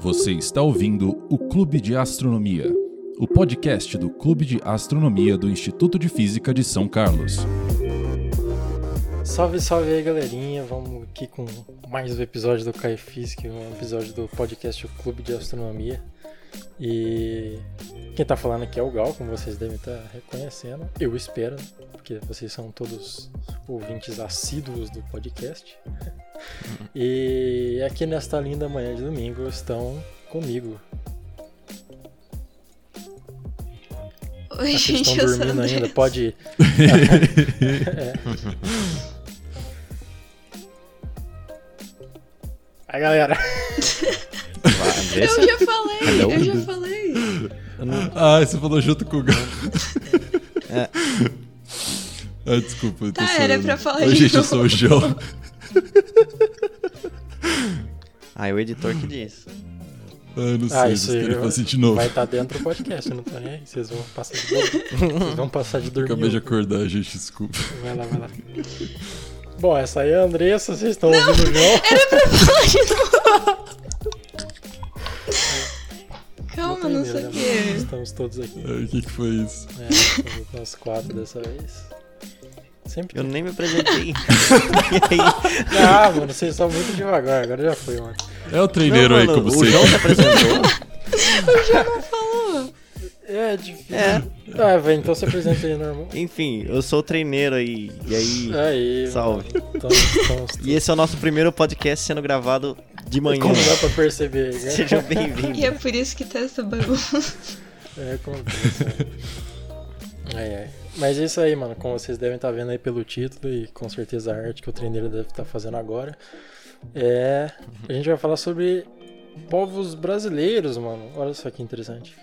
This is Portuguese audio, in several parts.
Você está ouvindo o Clube de Astronomia, o podcast do Clube de Astronomia do Instituto de Física de São Carlos. Salve, salve aí, galerinha. Vamos aqui com mais um episódio do Cai Física, um episódio do podcast Clube de Astronomia. E quem tá falando aqui é o Gal, como vocês devem estar reconhecendo. Eu espero, porque vocês são todos ouvintes assíduos do podcast. E aqui nesta linda manhã de domingo estão comigo. Oi, gente, estão eu sou a dormindo ainda, pode. É. Aí galera, Eu já falei, Hello? eu já falei. Ah, você falou junto com o Gal. É. Ah, desculpa, eu tô Tá, era pra falar Oi, de gente, eu novo. sou o João. Ah, é o editor que diz. Ah, eu não sei, Ah, vocês isso aí querem vai- fazer de novo. vai estar dentro do podcast, não tô nem aí. Vocês vão passar de dormir. Vocês vão passar de dormir. Acabei de acordar, gente, desculpa. Vai lá, vai lá. Bom, essa aí é a Andressa, vocês estão ouvindo o João. Calma, não sei o que. Estamos todos aqui. Ah, O que, que foi isso? É, estamos nós quatro dessa vez. Sempre Eu nem me apresentei. e aí? Ah, mano, vocês são muito devagar, agora já foi, mano. É o treineiro Não, aí, mano, como o sempre. João se apresentou. Falou. É difícil. É. Ah, velho, então se apresenta aí, normal. Enfim, eu sou o treineiro aí. E aí. Aí, Salve. mano. Então, estamos E esse é o nosso primeiro podcast sendo gravado de manhã. Como dá pra perceber, né? Sejam E bem-vindos. é por isso que tá essa bagunça. É, acontece. Ai, ai. Mas é isso aí, mano. Como vocês devem estar vendo aí pelo título e com certeza a arte que o treineiro deve estar fazendo agora. É. A gente vai falar sobre povos brasileiros, mano. Olha só que interessante.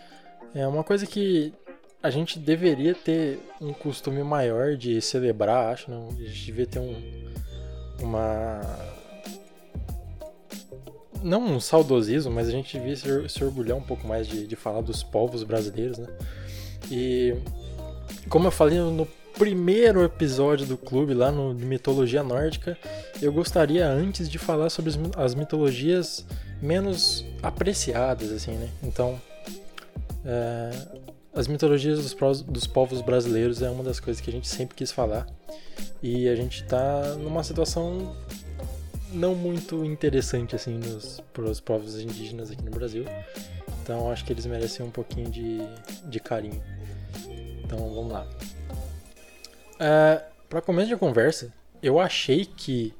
É uma coisa que a gente deveria ter um costume maior de celebrar, acho, não? A gente devia ter um. Uma. Não um saudosismo, mas a gente devia se, se orgulhar um pouco mais de, de falar dos povos brasileiros, né? E como eu falei no primeiro episódio do clube, lá no de mitologia nórdica, eu gostaria antes de falar sobre as mi- as mitologias menos apreciadas, assim, né? Então, é, as mitologias dos, dos povos brasileiros é uma das coisas que a gente sempre quis falar. E a gente tá numa situação não muito interessante, assim, para os povos indígenas aqui no Brasil. Então, acho que eles merecem um pouquinho de, de carinho. Então, vamos lá. É, para começo de conversa, eu achei que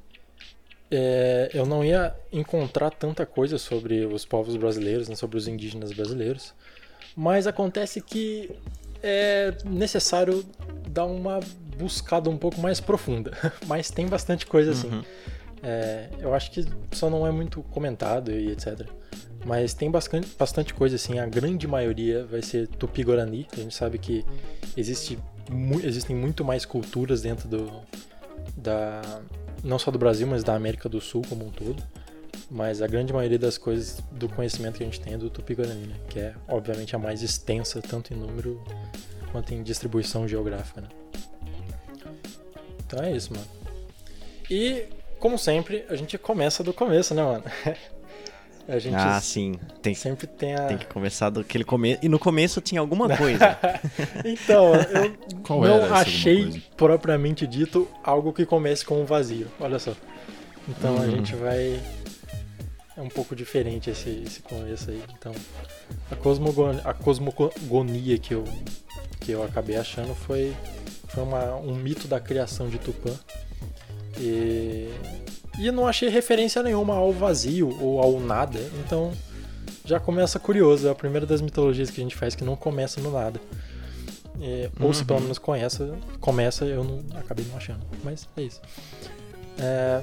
é, eu não ia encontrar tanta coisa sobre os povos brasileiros, né, sobre os indígenas brasileiros, mas acontece que é necessário dar uma buscada um pouco mais profunda. Mas tem bastante coisa assim. Uhum. É, eu acho que só não é muito comentado e etc. Mas tem bastante, bastante coisa assim. A grande maioria vai ser Tupi-Guarani. A gente sabe que existe, mu- existem muito mais culturas dentro do da não só do Brasil, mas da América do Sul como um todo. Mas a grande maioria das coisas do conhecimento que a gente tem é do Tupi-Guarani, né? que é obviamente a mais extensa tanto em número quanto em distribuição geográfica. Né? Então é isso, mano. E como sempre, a gente começa do começo, né, mano? A gente Ah, sim. Tem, sempre tem a. tem que começar daquele começo. E no começo tinha alguma coisa. Então, eu Qual não achei propriamente dito algo que comece com um vazio. Olha só. Então a Uhum. gente vai. É um pouco diferente esse, esse começo aí. Então, a, cosmogon... a cosmogonia que eu, que eu acabei achando foi, foi uma, um mito da criação de Tupã. E, e não achei referência nenhuma ao vazio ou ao nada. Então, já começa curioso. É a primeira das mitologias que a gente faz que não começa no nada. É, Ou se pelo menos começa, começa, eu não acabei não achando. Mas é isso. É,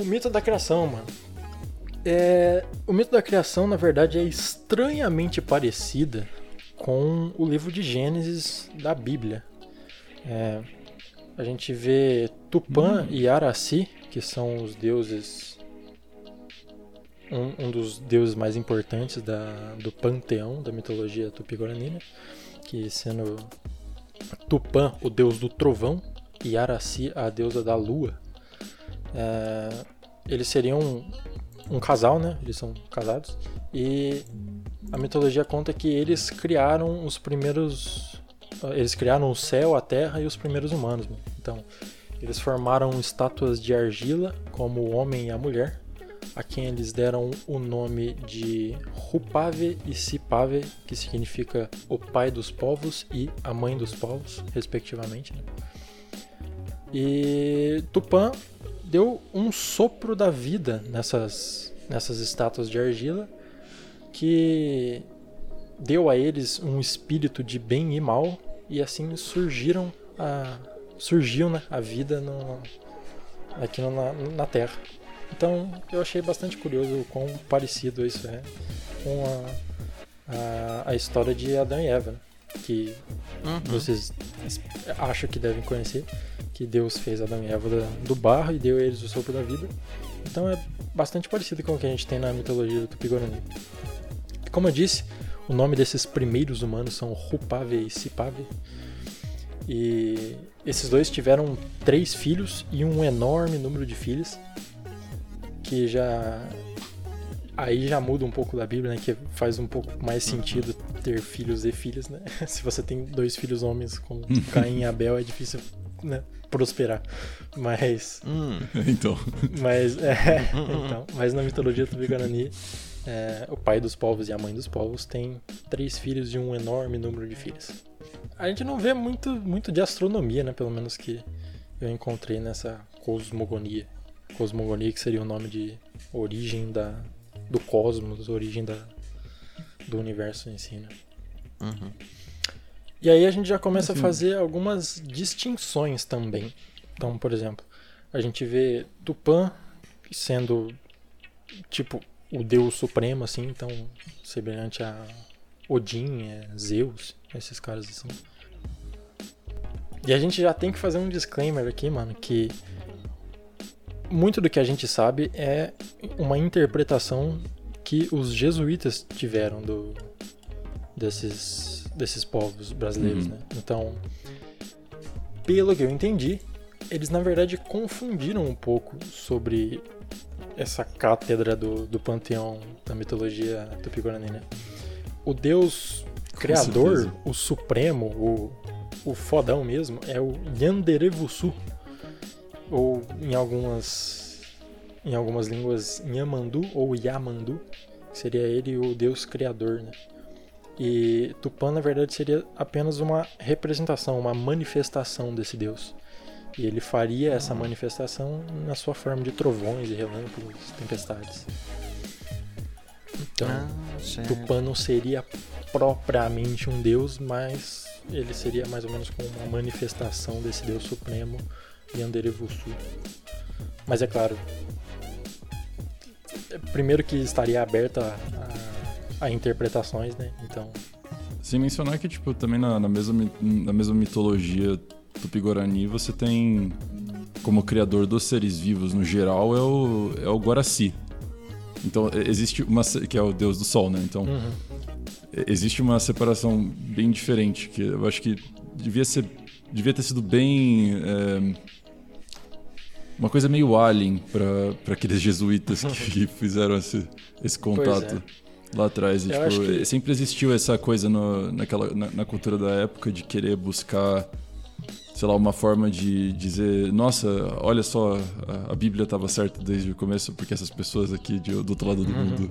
o mito da criação, mano. É, o mito da criação, na verdade, é estranhamente parecida com o livro de Gênesis da Bíblia. A gente vê Tupã e Araci, que são os deuses. Um, um dos deuses mais importantes da, do panteão da mitologia tupi-guarani, né? que sendo Tupã, o deus do trovão, e Araci, a deusa da lua. É, eles seriam um, um casal, né? Eles são casados. E a mitologia conta que eles criaram os primeiros. Eles criaram o céu, a terra e os primeiros humanos. né? Então, eles formaram estátuas de argila, como o homem e a mulher, a quem eles deram o nome de Rupave e Sipave, que significa o pai dos povos e a mãe dos povos, respectivamente. né? E Tupã deu um sopro da vida nessas, nessas estátuas de argila, que deu a eles um espírito de bem e mal, e assim surgiram a, surgiu né, a vida no, aqui na, na Terra. Então eu achei bastante curioso o quão parecido isso é com a, a, a história de Adão e Eva, que Uhum. vocês acham que devem conhecer, que Deus fez Adão e Eva do barro e deu a eles o sopro da vida. Então é bastante parecido com o que a gente tem na mitologia do Tupi-Guarani. Como eu disse, o nome desses primeiros humanos são Rupave e Sipave. E esses dois tiveram três filhos e um enorme número de filhas, que já aí já muda um pouco da Bíblia, né? Que faz um pouco mais sentido ter filhos e filhas, né? Se você tem dois filhos homens como Caim e Abel, é difícil né, prosperar. Mas, Hum, então. mas, é, então, mas na mitologia tupi-guarani, é, o pai dos povos e a mãe dos povos tem três filhos e um enorme número de filhas. A gente não vê muito, muito de astronomia, né? Pelo menos que eu encontrei nessa cosmogonia. Cosmogonia que seria o nome de origem da, do cosmos, origem da, do universo em si, né? uhum. E aí a gente já começa Assim. a fazer algumas distinções também. Então, por exemplo, a gente vê Tupã sendo tipo o deus supremo, assim, então semelhante a Odin, é, Zeus, esses caras assim. E a gente já tem que fazer um disclaimer aqui, mano, que muito do que a gente sabe é uma interpretação que os jesuítas tiveram do desses desses povos brasileiros, Uhum. né? Então, pelo que eu entendi, eles na verdade confundiram um pouco sobre essa cátedra do, do panteão da mitologia tupi-guarani, né? O deus criador, certeza. o supremo, o, o fodão mesmo, é o Yanderevusu. Ou em algumas em algumas línguas Nhamandu ou Yamandu, seria ele o deus criador, né? E Tupã, na verdade, seria apenas uma representação, uma manifestação desse deus. E ele faria essa manifestação na sua forma de trovões e relâmpagos, tempestades. Então, Ah. Tupã não seria propriamente um deus, mas ele seria mais ou menos como uma manifestação desse deus supremo, Yanderevusu. Mas é claro, primeiro que estaria aberto a, a- interpretações, né? Então, Sem mencionar que, tipo, também na, na mesma, na mesma mitologia tupi-guarani, você tem como criador dos seres vivos no geral é o, é o Guaraci. Então, existe uma. que é o deus do sol, né? Então, uhum. existe uma separação bem diferente, que eu acho que devia ser. Devia ter sido bem. é, uma coisa meio alien para aqueles jesuítas que fizeram esse, esse contato lá atrás. E, tipo, que- Sempre existiu essa coisa no- naquela, na, na cultura da época de querer buscar, sei lá, uma forma de dizer: nossa, olha só, a, Bíblia estava certa desde o começo, porque essas pessoas aqui de- do outro lado do mundo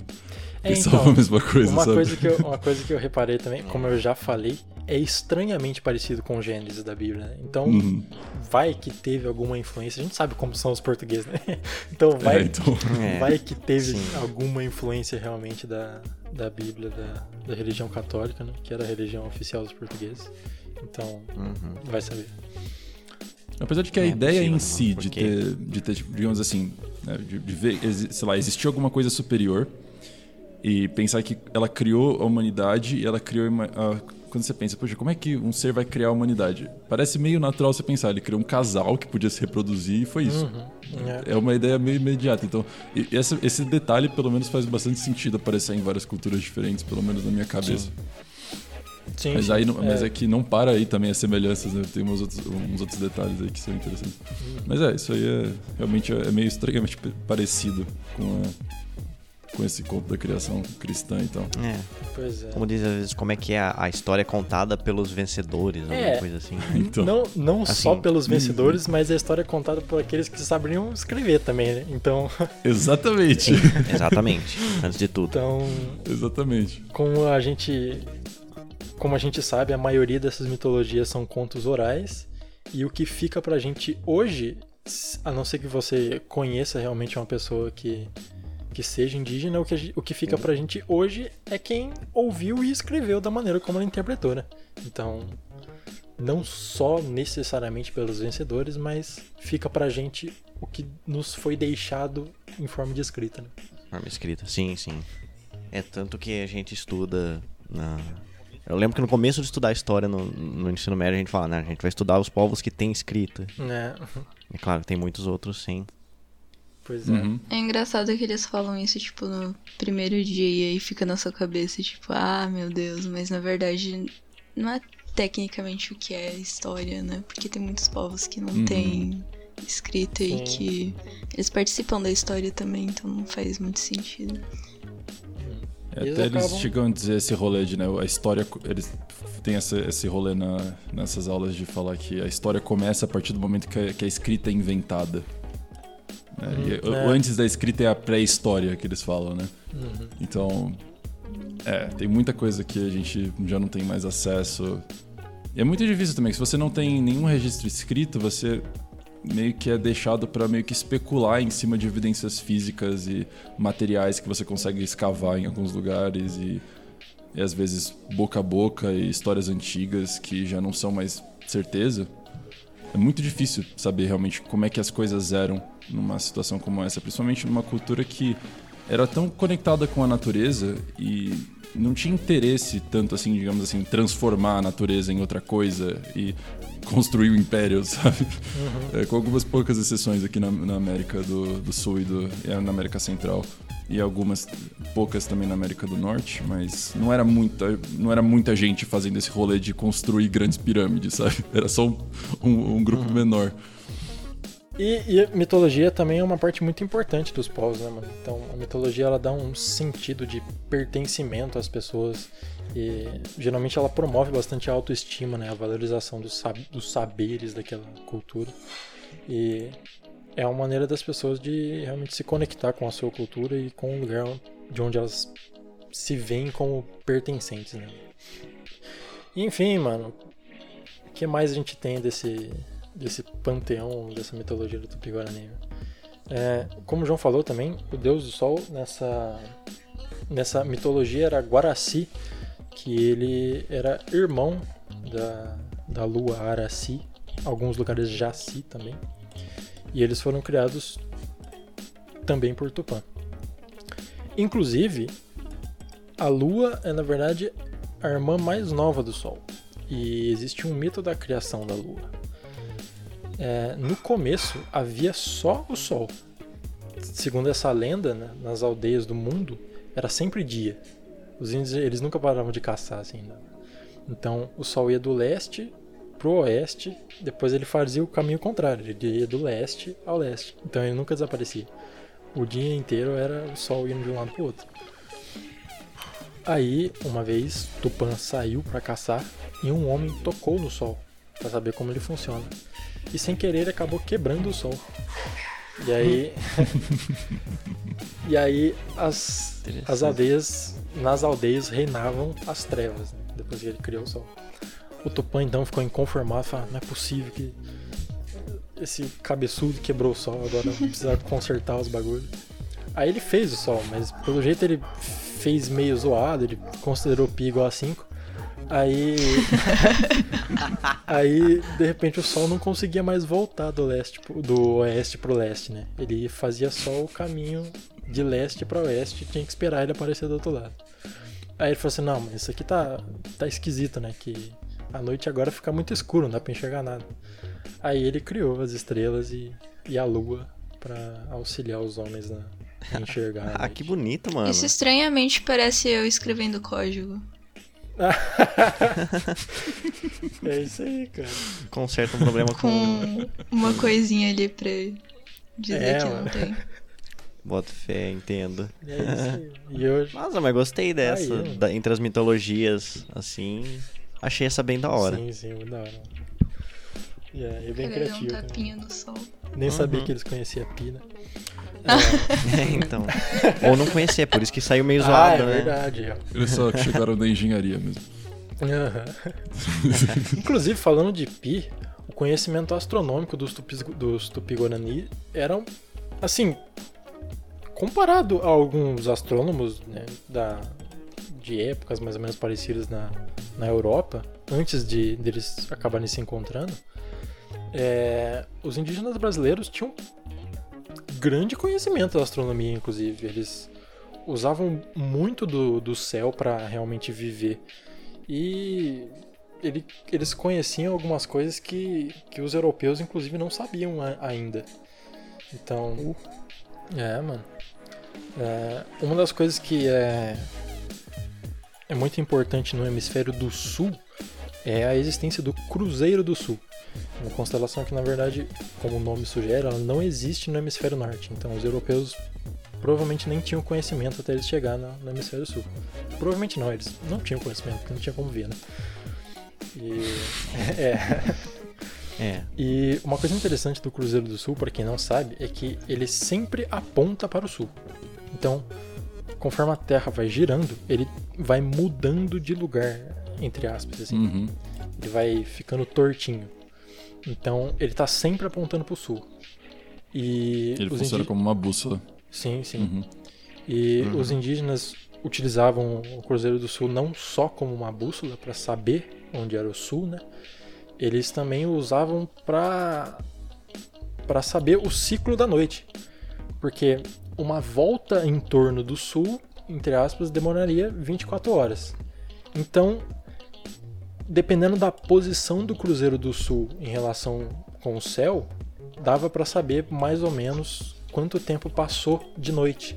É, pensavam então, a mesma coisa, uma, sabe? coisa que eu, uma coisa que eu reparei também, como eu já falei, é estranhamente parecido com o Gênesis da Bíblia. Né? Então, Uhum. vai que teve alguma influência. A gente sabe como são os portugueses, né? Então, vai, É, então. É. vai que teve sim. alguma influência realmente da, da Bíblia, da, da religião católica, né? Que era a religião oficial dos portugueses. Então, Uhum. vai saber. Apesar de que a É ideia possível, em si de ter, de ter, digamos assim, né, de, de ver, sei lá, existir alguma coisa superior e pensar que ela criou a humanidade e ela criou uma- a- quando você pensa, poxa, como é que um ser vai criar a humanidade? Parece meio natural você pensar, ele criou um casal que podia se reproduzir e foi isso. Uhum. É. É uma ideia meio imediata. Então, e- essa- esse detalhe, pelo menos, faz bastante sentido aparecer em várias culturas diferentes, pelo menos na minha cabeça. Sim, Mas, sim. aí, não- mas É. é que não para aí também as semelhanças, né? Tem uns outros, uns outros detalhes aí que são interessantes. Uhum. Mas é, isso aí é realmente é meio estranhamente parecido com, a- com esse conto da criação cristã então. É, Pois é. como diz às vezes, como é que é a, a história contada pelos vencedores, alguma É. coisa assim. Então, Não, não só Assim, pelos vencedores, mas a história é contada por aqueles que sabiam escrever também, né? Então, exatamente. Exatamente, antes de tudo. então exatamente. como a gente como a gente sabe, a maioria dessas mitologias são contos orais e o que fica pra gente hoje, a não ser que você conheça realmente uma pessoa que que seja indígena, o que, o que fica pra gente hoje é quem ouviu e escreveu da maneira como ela interpretou, né? Então, não só necessariamente pelos vencedores, mas fica pra gente o que nos foi deixado em forma de escrita, né? Forma escrita, sim, sim. É tanto que a gente estuda na... Eu lembro que no começo de estudar história no, no ensino médio a gente fala, né? A gente vai estudar os povos que têm escrita. É, É claro que tem muitos outros, sim. pois é. Uhum. É engraçado que eles falam isso, tipo, no primeiro dia e aí fica na sua cabeça, tipo, ah, meu Deus, mas na verdade não é tecnicamente o que é história, né? Porque tem muitos povos que não Uhum. têm escrita e Sim. que eles participam da história também, então não faz muito sentido. Eles até eles acabam- chegam a dizer esse rolê de, né, a história, eles têm essa, esse rolê na, nessas aulas de falar que a história começa a partir do momento que a, que a escrita é inventada. né? E Hum, o- é. Antes da escrita é a pré-história que eles falam, né? Uhum. Então, é, tem muita coisa que a gente já não tem mais acesso. E é muito difícil também, se você não tem nenhum registro escrito, você meio que é deixado para meio que especular em cima de evidências físicas e materiais que você consegue escavar em alguns lugares e, e às vezes boca a boca e histórias antigas que já não são mais certeza. É muito difícil saber realmente como é que as coisas eram numa situação como essa, principalmente numa cultura que era tão conectada com a natureza e não tinha interesse tanto assim, digamos assim, transformar a natureza em outra coisa e construir o império, sabe? É, com algumas poucas exceções aqui na, na América do, do Sul e do, e na América Central e algumas poucas também na América do Norte, mas não era muita, não era muita gente fazendo esse rolê de construir grandes pirâmides, sabe? Era só um, um- um grupo menor. E, e mitologia também é uma parte muito importante dos povos, né, mano? Então, a mitologia ela dá um sentido de pertencimento às pessoas e geralmente ela promove bastante a autoestima, né? A valorização dos, sab dos saberes daquela cultura. E é uma maneira das pessoas de realmente se conectar com a sua cultura e com o lugar de onde elas se veem como pertencentes, né? Enfim, mano, o que mais a gente tem desse, desse panteão, dessa mitologia do Tupi-Guarani? É, como o João falou também, o deus do sol nessa, nessa mitologia era Guaraci, que ele era irmão da, da lua Araci, alguns lugares Jaci também, e eles foram criados também por Tupã. Inclusive, a lua é na verdade a irmã mais nova do sol, e existe um mito da criação da lua. É, no começo havia só o sol. Segundo essa lenda, né, nas aldeias do mundo era sempre dia. Os índios eles nunca paravam de caçar assim. Né? Então o sol ia do leste pro oeste, depois ele fazia o caminho contrário, ele ia do leste ao leste. Então ele nunca desaparecia. O dia inteiro era o sol indo de um lado pro outro. Aí, uma vez, Tupã saiu para caçar e um homem tocou no sol para saber como ele funciona. E sem querer ele acabou quebrando o sol. E aí. e aí as, as aldeias. Nas aldeias reinavam as trevas, né, depois que ele criou o sol. O Tupã então ficou inconformado, falou, não é possível que esse cabeçudo quebrou o sol, agora precisa consertar os bagulhos. Aí ele fez o sol, mas pelo jeito ele fez meio zoado, ele considerou pi igual a 5. Aí. aí, de repente, o sol não conseguia mais voltar do leste, pro- do oeste pro leste, né? Ele fazia só o caminho de leste para oeste, tinha que esperar ele aparecer do outro lado. Aí ele falou assim: não, mas isso aqui tá, tá esquisito, né? Que a noite agora fica muito escuro, não dá pra enxergar nada. Aí ele criou as estrelas e, e a lua pra auxiliar os homens na, a enxergar. Ah, que bonito, mano. Isso estranhamente parece eu escrevendo código. é isso aí, cara. Conserta um problema com. Com uma coisinha ali pra dizer É, que mano. não tem. Bota fé, entendo. É isso aí. E hoje. Nossa, mas gostei dessa. Aí, da- entre as mitologias, assim. Achei essa bem da hora. Sim, sim, muito da hora. E é, é bem Cara, um criativo. também. tapinha no sol. Nem sabia Uhum. que eles conheciam a Pina. É, então. Ou não conhecer, por isso que saiu meio ah, zoado, é né? verdade. ó. Eles só chegaram na engenharia mesmo. Aham. Inclusive, falando de Pi, o conhecimento astronômico dos, tupis, dos Tupi-Guarani era, assim, comparado a alguns astrônomos né, da, de épocas mais ou menos parecidas na, na Europa, antes de deles acabarem se encontrando, é, os indígenas brasileiros tinham grande conhecimento da astronomia, inclusive. Eles usavam muito do, do céu para realmente viver. E ele- eles conheciam algumas coisas que, que os europeus, inclusive, não sabiam a- ainda. Então. É, mano. É, uma das coisas que é, é muito importante no hemisfério do sul é a existência do Cruzeiro do Sul. Uma constelação que, na verdade, como o nome sugere, ela não existe no hemisfério norte. Então, os europeus provavelmente nem tinham conhecimento até eles chegar no, no hemisfério sul. Provavelmente não, eles não tinham conhecimento, porque não tinha como ver, né? E, é, É. e uma coisa interessante do Cruzeiro do Sul, para quem não sabe, é que ele sempre aponta para o sul. Então, conforme a Terra vai girando, ele vai mudando de lugar, entre aspas, assim. Uhum. Ele vai ficando tortinho. Então, ele tá sempre apontando para o sul. E Ele os funciona indi- como uma bússola. Sim, sim. Uhum. E Uhum. os indígenas utilizavam o Cruzeiro do Sul não só como uma bússola para saber onde era o sul, né? Eles também o usavam para para saber o ciclo da noite. Porque uma volta em torno do sul, entre aspas, demoraria 24 horas. Então, dependendo da posição do Cruzeiro do Sul em relação com o céu, dava para saber mais ou menos quanto tempo passou de noite.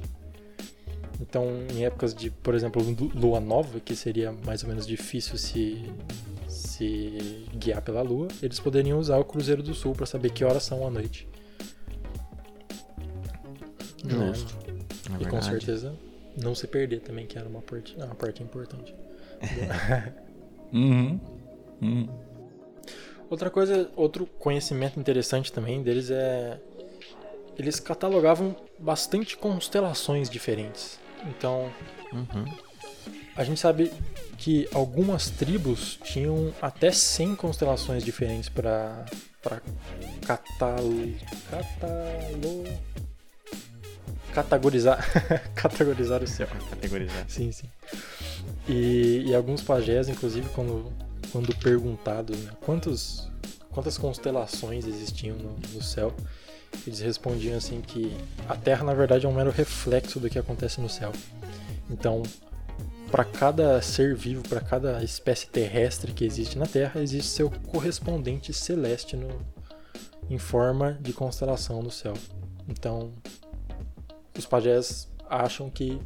Então, em épocas de, por exemplo, lu- lua nova, que seria mais ou menos difícil se se guiar pela lua, eles poderiam usar o Cruzeiro do Sul para saber que horas são à noite. Justo. Né? É E com verdade. certeza não se perder também, que era uma parte, uma parte importante. Uhum. Uhum. Outra coisa, outro conhecimento interessante também deles é eles catalogavam bastante constelações diferentes. Então, Uhum. a gente sabe que algumas tribos tinham até 100 constelações diferentes para para catalo, catalo, categorizar categorizar o céu. Categorizar. Sim, sim. E, e alguns pajés, inclusive, quando, quando perguntados né, quantos, quantas constelações existiam no, no céu, eles respondiam assim que a Terra, na verdade, é um mero reflexo do que acontece no céu. Então, para cada ser vivo, para cada espécie terrestre que existe na Terra, existe seu correspondente celeste no, em forma de constelação no céu. Então, os pajés acham que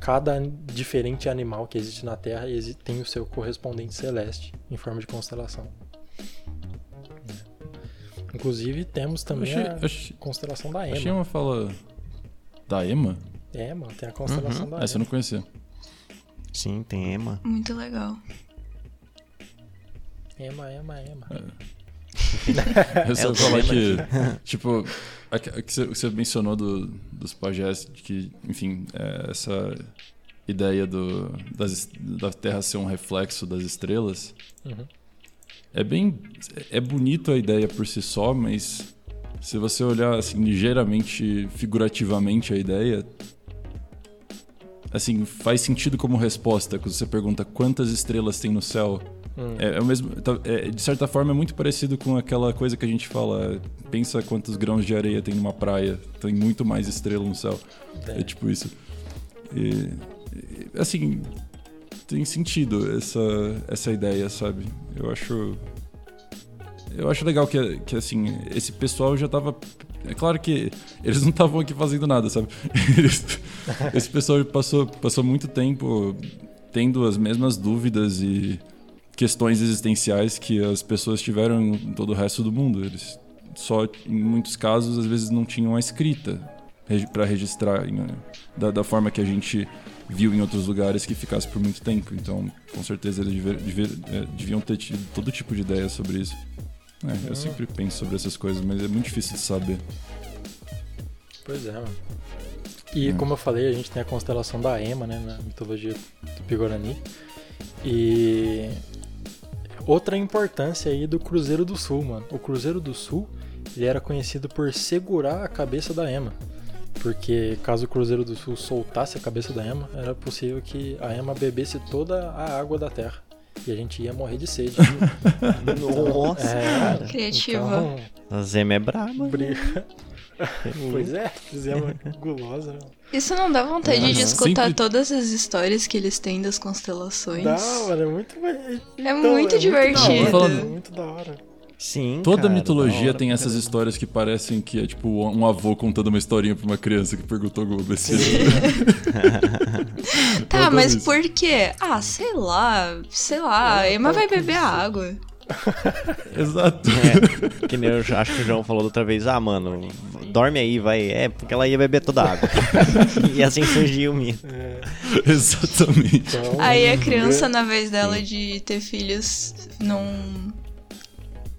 cada diferente animal que existe na Terra tem o seu correspondente celeste em forma de constelação. É. Inclusive temos também Achei, a achei, constelação da Ema. achei uma fala da Ema? É, mano, tem a constelação Uhum. da Essa eu Ema. não conhecia. Sim, tem Ema. Muito legal. Ema, Ema, Ema. Eu só É o falar que, tipo, a que a que você- mencionou do, dos pajés, de que, enfim, é, essa ideia do, das, da Terra ser um reflexo das estrelas, Uhum. é bem. É bonito a ideia por si só, mas se você olhar, assim, ligeiramente, figurativamente a ideia. Assim, faz sentido como resposta quando você pergunta quantas estrelas tem no céu. Hum. É, é o mesmo, tá- é, de certa forma é muito parecido com aquela coisa que a gente fala. Pensa quantos grãos de areia tem numa praia. Tem muito mais estrela no céu. É, É. tipo isso. E, assim, tem sentido essa, essa ideia, sabe? Eu acho. Eu acho legal que, que assim, esse pessoal já tava. É claro que eles não estavam aqui fazendo nada, sabe? Eles- esse pessoal passou, passou muito tempo tendo as mesmas dúvidas e questões existenciais que as pessoas tiveram em todo o resto do mundo. Eles só, em muitos casos, às vezes não tinham a escrita para registrar em, da, da, forma que a gente viu em outros lugares que ficasse por muito tempo. Então, com certeza, eles dever, dever, é, deviam ter tido todo tipo de ideia sobre isso. É, eu sempre penso sobre essas coisas, mas é muito difícil de saber. Pois é, mano. E é. como eu falei, a gente tem a constelação da Ema, né, na mitologia do Pigorani. E outra importância aí do Cruzeiro do Sul, mano. O Cruzeiro do Sul, ele era conhecido por segurar a cabeça da Ema. Porque caso o Cruzeiro do Sul soltasse a cabeça da Ema, era possível que a Ema bebesse toda a água da terra. E a gente ia morrer de sede. Nossa, é, Criativa. Então, a Zema é braba. Briga. pois é, Zema gulosa. Né? Isso não dá vontade Uhum. de escutar Sempre- todas as histórias que eles têm das constelações. Não, mano, é muito. É muito divertido. Da hora, é muito da hora. Sim. Toda cara, mitologia hora tem essas caramba. histórias que parecem que é tipo um avô contando uma historinha pra uma criança que perguntou alguma besteira. Tá, Todas mas isso. por quê? Ah, sei lá, sei lá, a Emma vai beber a água. Exato. É, que nem eu acho que o João falou da outra vez, ah, mano, dorme aí, vai. É, porque ela ia beber toda a água. e assim surgiu o mito. Exatamente. Então, Aí a criança, na vez dela de ter filhos, não.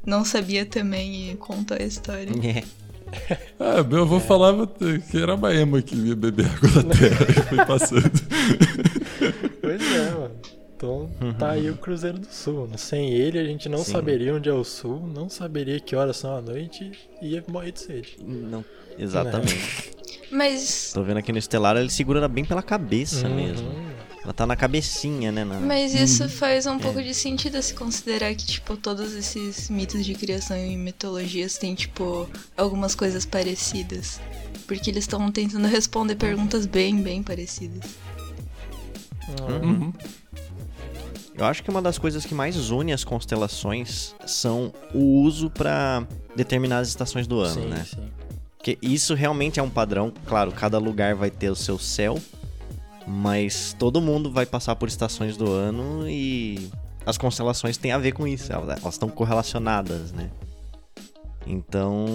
Não sabia também e contou a história. É. Ah, meu avô falava que era a Maema que ia beber água da terra e foi passando. Pois é, mano. Então tá aí o Cruzeiro do Sul. né? Sem ele a gente não Sim. saberia onde é o sul, não saberia que horas são a noite e ia morrer de sede. Não, exatamente. Mas. Tô vendo aqui no Estelar, ele segura ela bem pela cabeça Uhum. mesmo. Ela tá na cabecinha, né? na- Mas isso faz um pouco de sentido se considerar que, tipo, todos esses mitos de criação e mitologias têm, tipo, algumas coisas parecidas. Porque eles estão tentando responder perguntas bem, bem parecidas. Uhum. Eu acho que uma das coisas que mais une as constelações são o uso pra determinar as estações do ano, sim, né? sim. Porque isso realmente é um padrão. Claro, cada lugar vai ter o seu céu, mas todo mundo vai passar por estações do ano e as constelações têm a ver com isso. Elas estão correlacionadas, né? Então,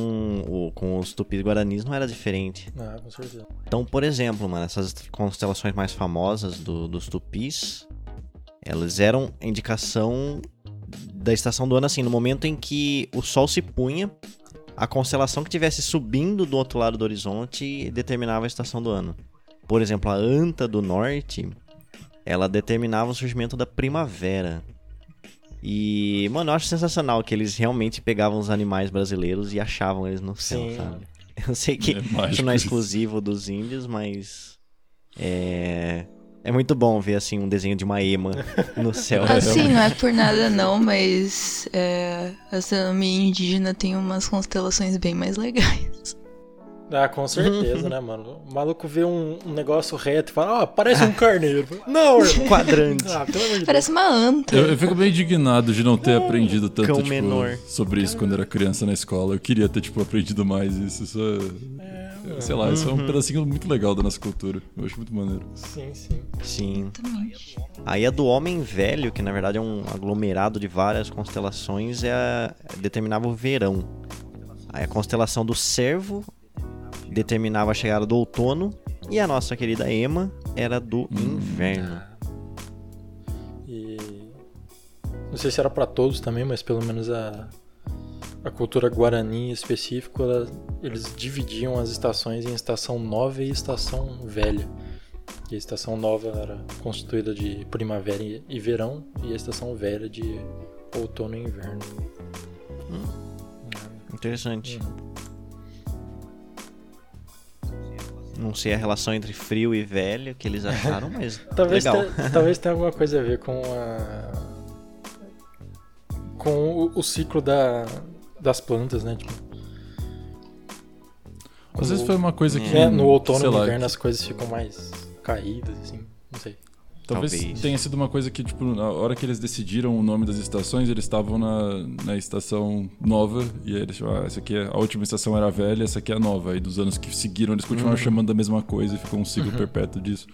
o- com os tupis guaranis não era diferente. Ah, com certeza. Então, por exemplo, mano, essas constelações mais famosas do- dos tupis, elas eram indicação da estação do ano, assim, no momento em que o sol se punha, a constelação que estivesse subindo do outro lado do horizonte determinava a estação do ano. Por exemplo, a Anta do Norte, ela determinava o surgimento da primavera. E, mano, eu acho sensacional que eles realmente pegavam os animais brasileiros e achavam eles no céu, Sim. sabe? Eu sei que É isso não é exclusivo dos índios, mas é é muito bom ver assim um desenho de uma ema no céu. Assim, não é por nada não, mas é, a astronomia indígena tem umas constelações bem mais legais. Ah, com certeza, né, mano? O maluco vê um, um negócio reto e fala, ah, parece um carneiro. Não. Quadrante. Ah, pelo amor de Deus. Parece uma anta. Eu, eu fico bem indignado de não ter aprendido tanto tipo, menor. sobre isso quando era criança na escola. Eu queria ter tipo, aprendido mais isso. Isso é, sei lá, isso é um pedacinho muito legal da nossa cultura. Eu acho muito maneiro. Sim, sim. Sim. Aí a do Homem Velho, que na verdade é um aglomerado de várias constelações, é a- determinava o verão. Aí a constelação do Servo determinava a chegada do outono e a nossa querida Ema era do inverno. E não sei se era pra todos também, mas pelo menos a a cultura guarani em específico, ela- eles dividiam as estações em estação nova e estação velha. E a estação nova era constituída de primavera e verão, e a estação velha de outono e inverno. Interessante. Não sei a relação entre frio e velho que eles acharam, mas Talvez, legal. tenha, talvez tenha alguma coisa a ver com a. com o, o ciclo da, das plantas, né? Tipo, Às vezes foi uma coisa que. é, no outono e inverno as coisas ficam mais caídas, assim. Não sei. Talvez, Talvez. tenha sido uma coisa que, tipo, na hora que eles decidiram o nome das estações, eles estavam na, na estação nova, e aí eles falaram, ah, essa aqui é, a última estação era a velha, essa aqui é a nova. Aí dos anos que seguiram, eles continuaram chamando da mesma coisa e ficou um ciclo perpétuo disso.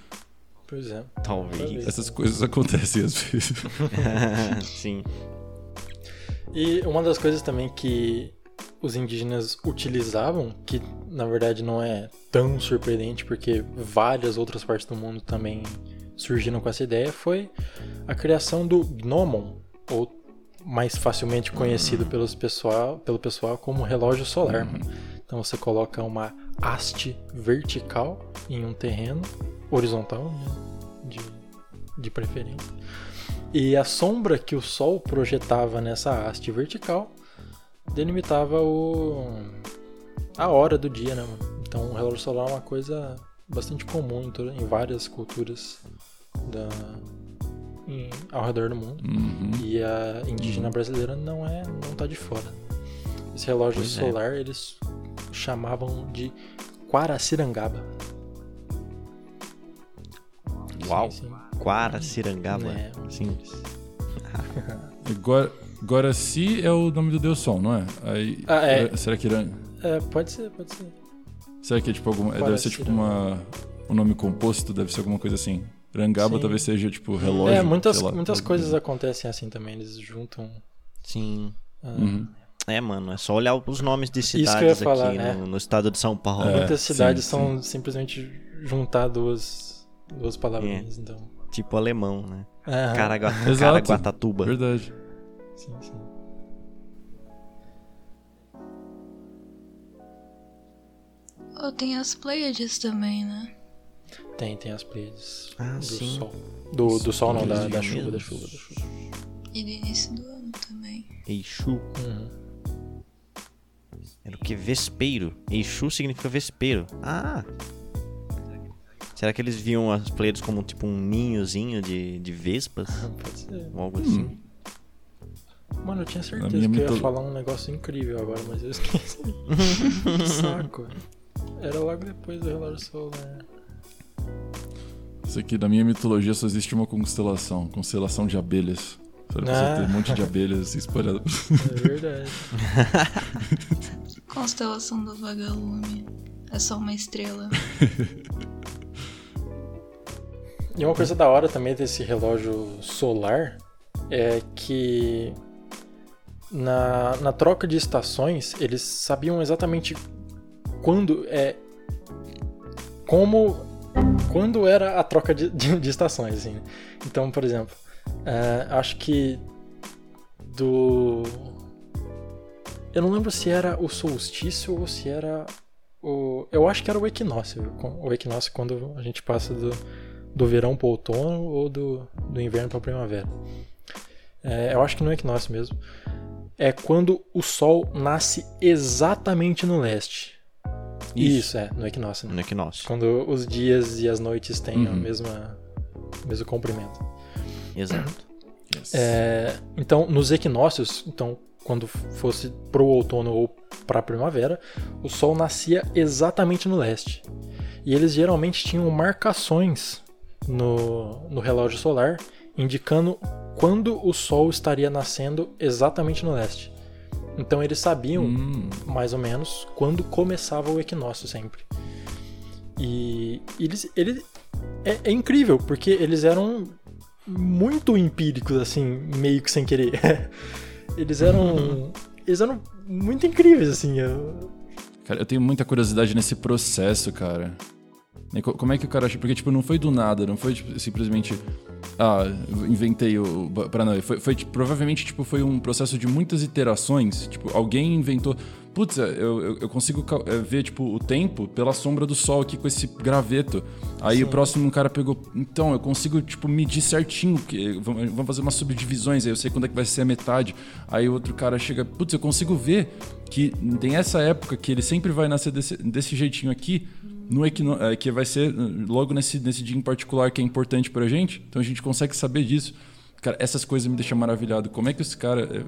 Pois é. Talvez. Talvez. Essas coisas acontecem às vezes. Sim. E uma das coisas também que os indígenas utilizavam, que na verdade não é tão surpreendente, porque várias outras partes do mundo também surgiram com essa ideia, foi a criação do gnomon, ou mais facilmente conhecido pelos pessoal, pelo pessoal como relógio solar. Então você coloca uma haste vertical em um terreno, horizontal, né? de, de preferência. E a sombra que o Sol projetava nessa haste vertical delimitava o a hora do dia, né, mano? Então o relógio solar é uma coisa bastante comum em, toda- em várias culturas da, em- ao redor do mundo. Uhum. E a indígena brasileira não é, não tá de fora. Esse relógio Pois é. solar eles chamavam de Quaracirangaba. Uau. Sim, sim. Quaracirangaba. É, Sim. Agora, Guaraci é o nome do Deus Sol, não é? Aí, Ah, é. Será que Iran... É, pode ser, pode ser. Será que é tipo alguma. Deve ser tipo uma. Um nome composto, deve ser alguma coisa assim. Rangaba Sim. talvez seja tipo relógio. é, muitas, sei lá. muitas coisas acontecem assim também. Eles juntam. Sim. ah, Uhum. É, mano, é só olhar os nomes de que eu ia cidades falar, aqui né? no, no estado de São Paulo. É, muitas sim, cidades sim. são simplesmente juntar duas, duas palavrinhas. Então. Tipo alemão, né? Aham. Caragua... Exato. Caraguatatuba. Verdade. Sim, sim. Oh, tem as Pleiades também, né? Tem, tem as Pleiades Ah, do sim. Sol. Do, do Sol não, da, da chuva, da chuva, da chuva. E do início do ano também. Exu. Uhum. Era o que? Vespeiro. Exu significa vespeiro. Ah! Será que eles viam as Pleiades como tipo um ninhozinho de, de vespas? Pode ser. Ou algo assim? Mano, eu tinha certeza que eu ia falar um negócio incrível agora, mas eu esqueci. que saco. Era logo depois do relógio solar. Isso aqui, na minha mitologia, só existe uma constelação constelação de abelhas. Sabe? Ah. Só tem um monte de abelhas assim, espalhadas. É verdade. Constelação do Vagalume. É só uma estrela. E uma coisa da hora também desse relógio solar é que na, na troca de estações eles sabiam exatamente quando é como quando era a troca de, de, de estações assim. Então, por exemplo, é, acho que do eu não lembro se era o solstício ou se era o eu acho que era o equinócio, o equinócio quando a gente passa do do verão para o outono ou do, do inverno para a primavera. É, eu acho que no equinócio mesmo. É quando o sol nasce exatamente no leste. Isso, é, no equinócio. Né? No equinócio. Quando os dias e as noites têm a Uhum. mesma, o mesmo comprimento. Exato. Yes. É, então, nos equinócios, então, quando fosse pro outono ou pra primavera, o sol nascia exatamente no leste. E eles geralmente tinham marcações no, no relógio solar indicando quando o sol estaria nascendo exatamente no leste. Então eles sabiam Hum, mais ou menos quando começava o equinócio sempre. E eles, ele é, é incrível porque eles eram muito empíricos assim, meio que sem querer. eles eram eles eram muito incríveis assim. eu- Cara, eu tenho muita curiosidade nesse processo, cara. Co- Como é que o cara acha? Porque, tipo, não foi do nada, não foi tipo, simplesmente. Ah, inventei o Paranauê. Foi, foi tipo, provavelmente, tipo, foi um processo de muitas iterações. Tipo, alguém inventou. Putz, eu, eu, eu consigo eh, ver, tipo, o tempo pela sombra do sol aqui com esse graveto. Aí o próximo cara pegou. Então, eu consigo, tipo, medir certinho. Que, vamos fazer umas subdivisões, aí eu sei quando é que vai ser a metade. Aí o outro cara chega. Putz, eu consigo ver que tem essa época que ele sempre vai nascer desse, desse jeitinho aqui no equino, é, que vai ser uh, logo nesse, nesse dia em particular que é importante pra gente. Então a gente consegue saber disso. Cara, essas coisas me deixam maravilhado. Como é que esse cara, é,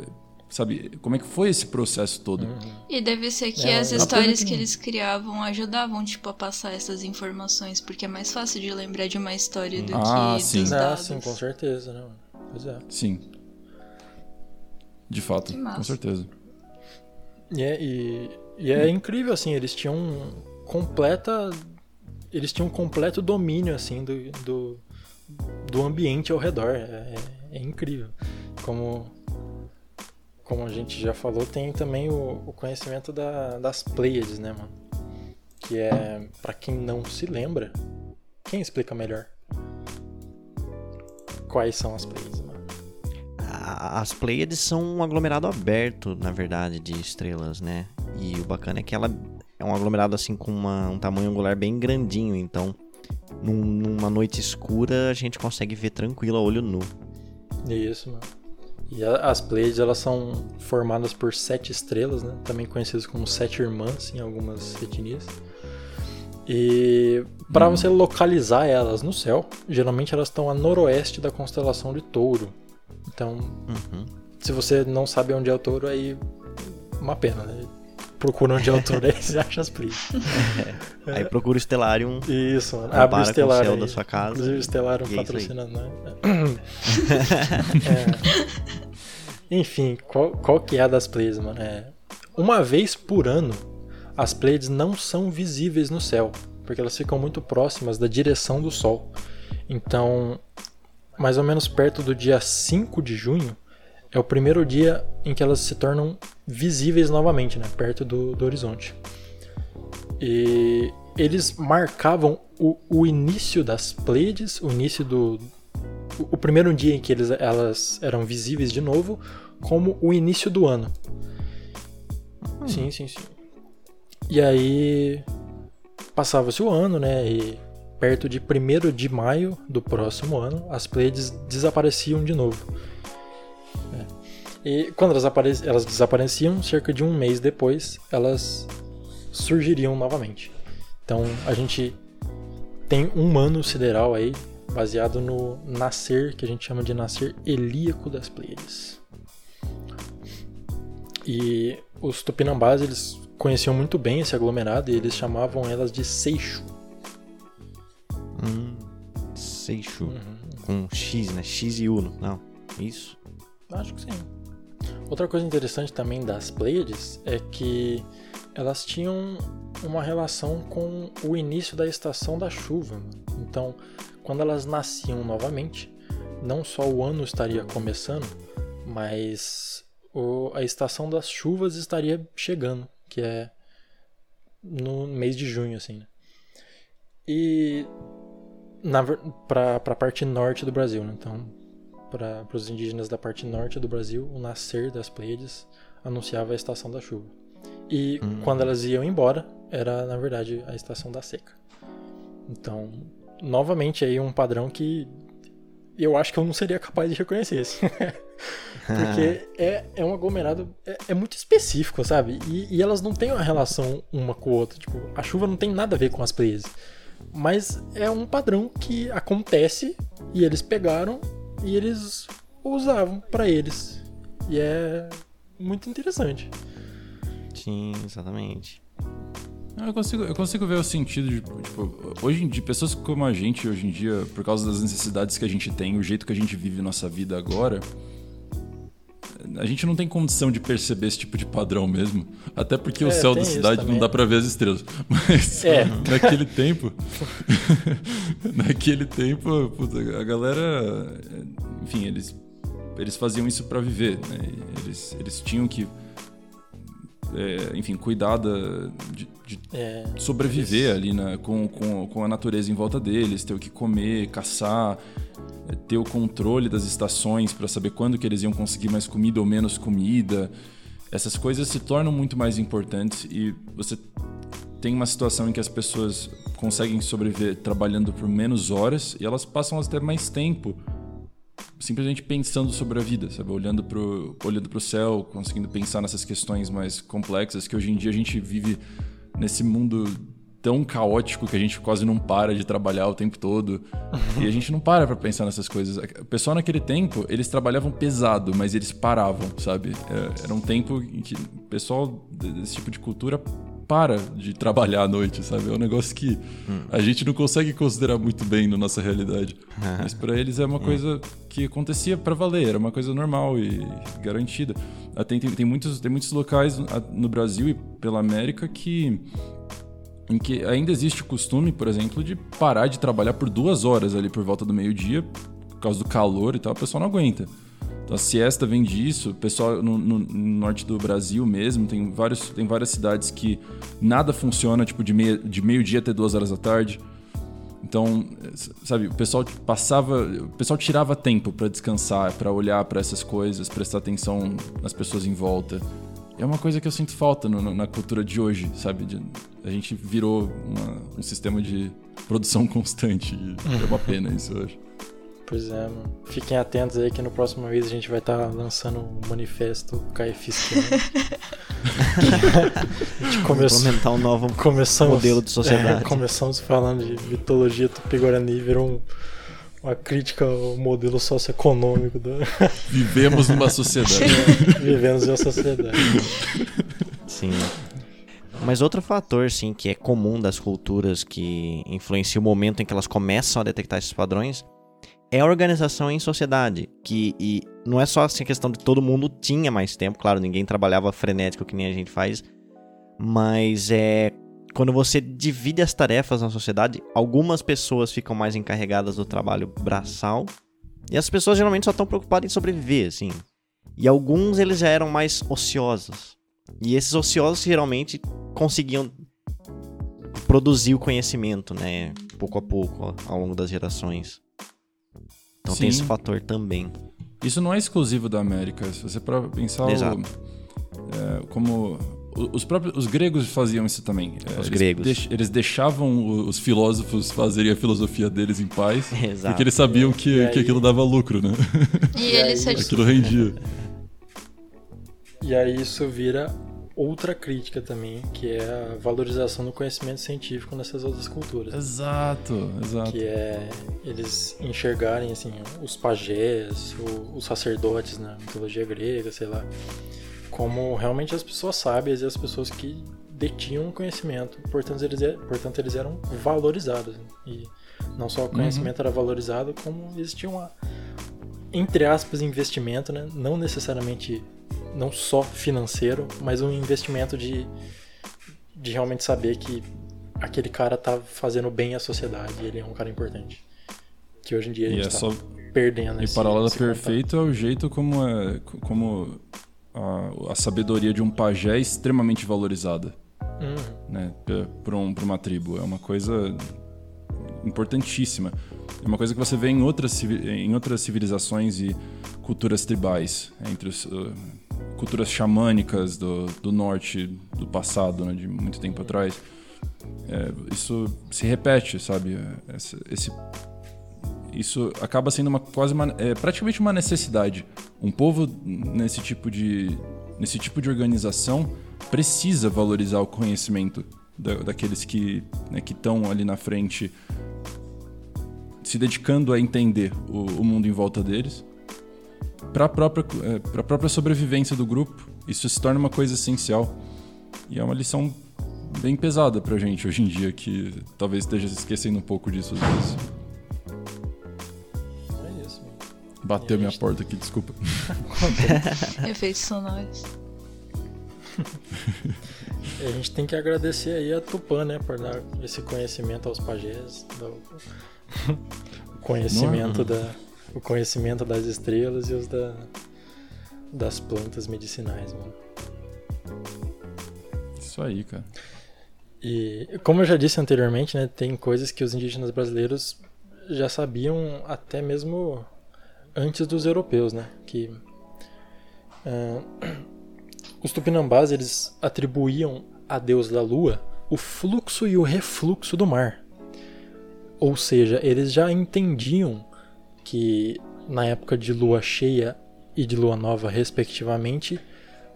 sabe, como é que foi esse processo todo? E deve ser que É, as histórias que- eles criavam ajudavam, tipo, a passar essas informações, porque é mais fácil de lembrar de uma história do Ah, que sim. dos Ah, dados. sim, com certeza, né? Pois é. Sim. De fato, Que massa. com certeza. E é, e, e é incrível, assim, eles tinham completa. Eles tinham completo domínio, assim, do, do, do ambiente ao redor. É, é, é incrível. Como, como a gente já falou, tem também o, o conhecimento da, das Pleiades, né, mano? Que é, para quem não se lembra, quem explica melhor? Quais são as Pleiades, mano? As Pleiades são um aglomerado aberto, na verdade, de estrelas, né? E o bacana é que ela é um aglomerado assim com uma, um tamanho angular bem grandinho, então num, numa noite escura a gente consegue ver tranquilo a olho nu. Isso, mano. E a, as Pleiades elas são formadas por sete estrelas, né? Também conhecidas como sete irmãs em algumas etnias. E para hum. você localizar elas no céu, geralmente elas estão a noroeste da constelação de Touro. Então, uhum. se você não sabe onde é o Touro, aí uma pena, né? Procura onde é Touro, aí você acha as Pleiades. É. Aí procura o Stellarium. Isso, mano. Abre o Stellarium. Com o céu da sua casa. Inclusive o Stellarium é patrocinando, né? é. Enfim, qual, qual que é a das Pleiades, mano? É, uma vez por ano, as Pleiades não são visíveis no céu, porque elas ficam muito próximas da direção do Sol. Então, mais ou menos perto do dia 5 de junho, é o primeiro dia em que elas se tornam visíveis novamente, né, perto do, do horizonte. E eles marcavam o, o, início das Pleiades, o início do. O, o primeiro dia em que eles, elas eram visíveis de novo, como o início do ano. Hum. Sim, sim, sim. E aí passava-se o ano, né? E perto de 1 de maio do próximo ano, as Pleiades desapareciam de novo. E quando elas, apare elas desapareciam, cerca de um mês depois, elas surgiriam novamente. Então a gente tem um ano sideral aí, baseado no nascer, que a gente chama de nascer helíaco das Pleiades. E os tupinambás, eles conheciam muito bem esse aglomerado e eles chamavam elas de Seixo. Hum, Seixo. Uhum. Com X, né? X e Uno. Não, isso? Acho que sim. Outra coisa interessante também das Pleiades é que elas tinham uma relação com o início da estação da chuva. Então, quando elas nasciam novamente, não só o ano estaria começando, mas a estação das chuvas estaria chegando que é no mês de junho, assim, né? E para a parte norte do Brasil, né? Então, para os indígenas da parte norte do Brasil, o nascer das Pleiades anunciava a estação da chuva. E hum. quando elas iam embora, era na verdade a estação da seca. Então, novamente aí um padrão que eu acho que eu não seria capaz de reconhecer. Assim. Porque é, é um aglomerado. É, é muito específico, sabe? E, e, elas não têm uma relação uma com a outra. Tipo, a chuva não tem nada a ver com as presas. Mas é um padrão que acontece e eles pegaram e eles usavam para eles. E é muito interessante. Sim, exatamente. Eu consigo, eu consigo ver o sentido de, tipo, hoje em dia, pessoas como a gente, hoje em dia, por causa das necessidades que a gente tem, o jeito que a gente vive nossa vida agora, a gente não tem condição de perceber esse tipo de padrão mesmo. Até porque é, o céu da cidade não dá para ver as estrelas. Mas é. naquele tempo. naquele tempo, puta, a galera. Enfim, eles, eles faziam isso para viver. Né? Eles, eles tinham que é, enfim, cuidar da, de, de é, sobreviver ali né, com, com, com a natureza em volta deles, ter o que comer, caçar, é, ter o controle das estações para saber quando que eles iam conseguir mais comida ou menos comida. Essas coisas se tornam muito mais importantes e você tem uma situação em que as pessoas conseguem sobreviver trabalhando por menos horas e elas passam a ter mais tempo simplesmente pensando sobre a vida, sabe? Olhando pro, olhando pro céu, conseguindo pensar nessas questões mais complexas que hoje em dia a gente vive nesse mundo tão caótico que a gente quase não para de trabalhar o tempo todo. e a gente não para pra pensar nessas coisas. O pessoal naquele tempo, eles trabalhavam pesado, mas eles paravam, sabe? É, era um tempo em que o pessoal desse tipo de cultura para de trabalhar à noite, sabe? É um negócio que hum. a gente não consegue considerar muito bem na nossa realidade. Mas para eles é uma coisa que acontecia para valer, era uma coisa normal e garantida. Tem, tem, tem, muitos, tem muitos locais no Brasil e pela América que em que ainda existe o costume, por exemplo, de parar de trabalhar por duas horas ali por volta do meio-dia, por causa do calor e tal, o pessoal não aguenta. A siesta vem disso, o pessoal no, no, no, norte do Brasil mesmo, tem, vários, tem várias cidades que nada funciona, tipo, de, meia, de meio-dia até duas horas da tarde. Então, sabe, o pessoal passava, o pessoal tirava tempo para descansar, para olhar para essas coisas, prestar atenção nas pessoas em volta. É uma coisa que eu sinto falta no, na cultura de hoje, sabe? De, a gente virou uma, um sistema de produção constante. E é uma pena isso, eu acho. Pois é, mano. Fiquem atentos aí que no próximo mês a gente vai estar tá lançando o um manifesto KFC. a gente começou, implementar um novo começamos, modelo de sociedade. É, começamos falando de mitologia tupi-guarani, virou um, uma crítica ao modelo socioeconômico. Do... Vivemos numa sociedade. É, vivemos em uma sociedade. Sim. Mas outro fator, sim, que é comum das culturas que influencia o momento em que elas começam a detectar esses padrões é organização em sociedade. Que, e não é só assim a questão de todo mundo tinha mais tempo, claro, ninguém trabalhava frenético que nem a gente faz, mas é quando você divide as tarefas na sociedade, algumas pessoas ficam mais encarregadas do trabalho braçal e as pessoas geralmente só estão preocupadas em sobreviver, assim. E alguns eles já eram mais ociosos. E esses ociosos geralmente conseguiam produzir o conhecimento, né, pouco a pouco, ao longo das gerações. Então Sim. tem esse fator também. Isso não é exclusivo da América. Se você para pensar Exato. O, é, como os próprios os gregos faziam isso também. É, os eles gregos. Deix, eles deixavam os filósofos fazerem a filosofia deles em paz, Exato. porque eles sabiam que, aí... que aquilo dava lucro, né? E, eles aí... aquilo rendia. E aí isso vira outra crítica também, que é a valorização do conhecimento científico nessas outras culturas. Exato, exato. Que é eles enxergarem assim os pajés, os sacerdotes na mitologia grega, sei lá, como realmente as pessoas sábias e as pessoas que detinham conhecimento, portanto eles, é, portanto, eles eram valorizados. E não só o conhecimento uhum. era valorizado, como existia uma, entre aspas, investimento, né? não necessariamente não só financeiro, mas um investimento de, de realmente saber que aquele cara tá fazendo bem à sociedade, ele é um cara importante. Que hoje em dia a gente e é tá só... perdendo E esse, paralelo esse perfeito contato. é o jeito como é como a, a, sabedoria de um pajé é extremamente valorizada. Uhum. Né, por, um, uma tribo. É uma coisa importantíssima. É uma coisa que você vê em outras, em outras civilizações e culturas tribais, entre os, uh, culturas xamânicas do, do norte do passado, né, de muito tempo atrás. É, isso se repete, sabe? Esse, isso acaba sendo uma quase uma, é, praticamente uma necessidade. Um povo nesse tipo de nesse tipo de organização precisa valorizar o conhecimento da, daqueles que né, estão ali na frente, se dedicando a entender o, o mundo em volta deles para a própria, é, própria sobrevivência do grupo, isso se torna uma coisa essencial. E é uma lição bem pesada pra gente hoje em dia, que talvez esteja se esquecendo um pouco disso às vezes. É isso. Bateu minha porta aqui, desculpa. Efeitos sonoros. a gente tem que agradecer aí a Tupã, né, por dar esse conhecimento aos pajés, o conhecimento Não. da o conhecimento das estrelas e os da, das plantas medicinais, mano. Isso aí, cara. E como eu já disse anteriormente, né, tem coisas que os indígenas brasileiros já sabiam até mesmo antes dos europeus, né? Que uh, os tupinambás eles atribuíam a Deus da Lua o fluxo e o refluxo do mar. Ou seja, eles já entendiam que na época de lua cheia e de lua nova, respectivamente,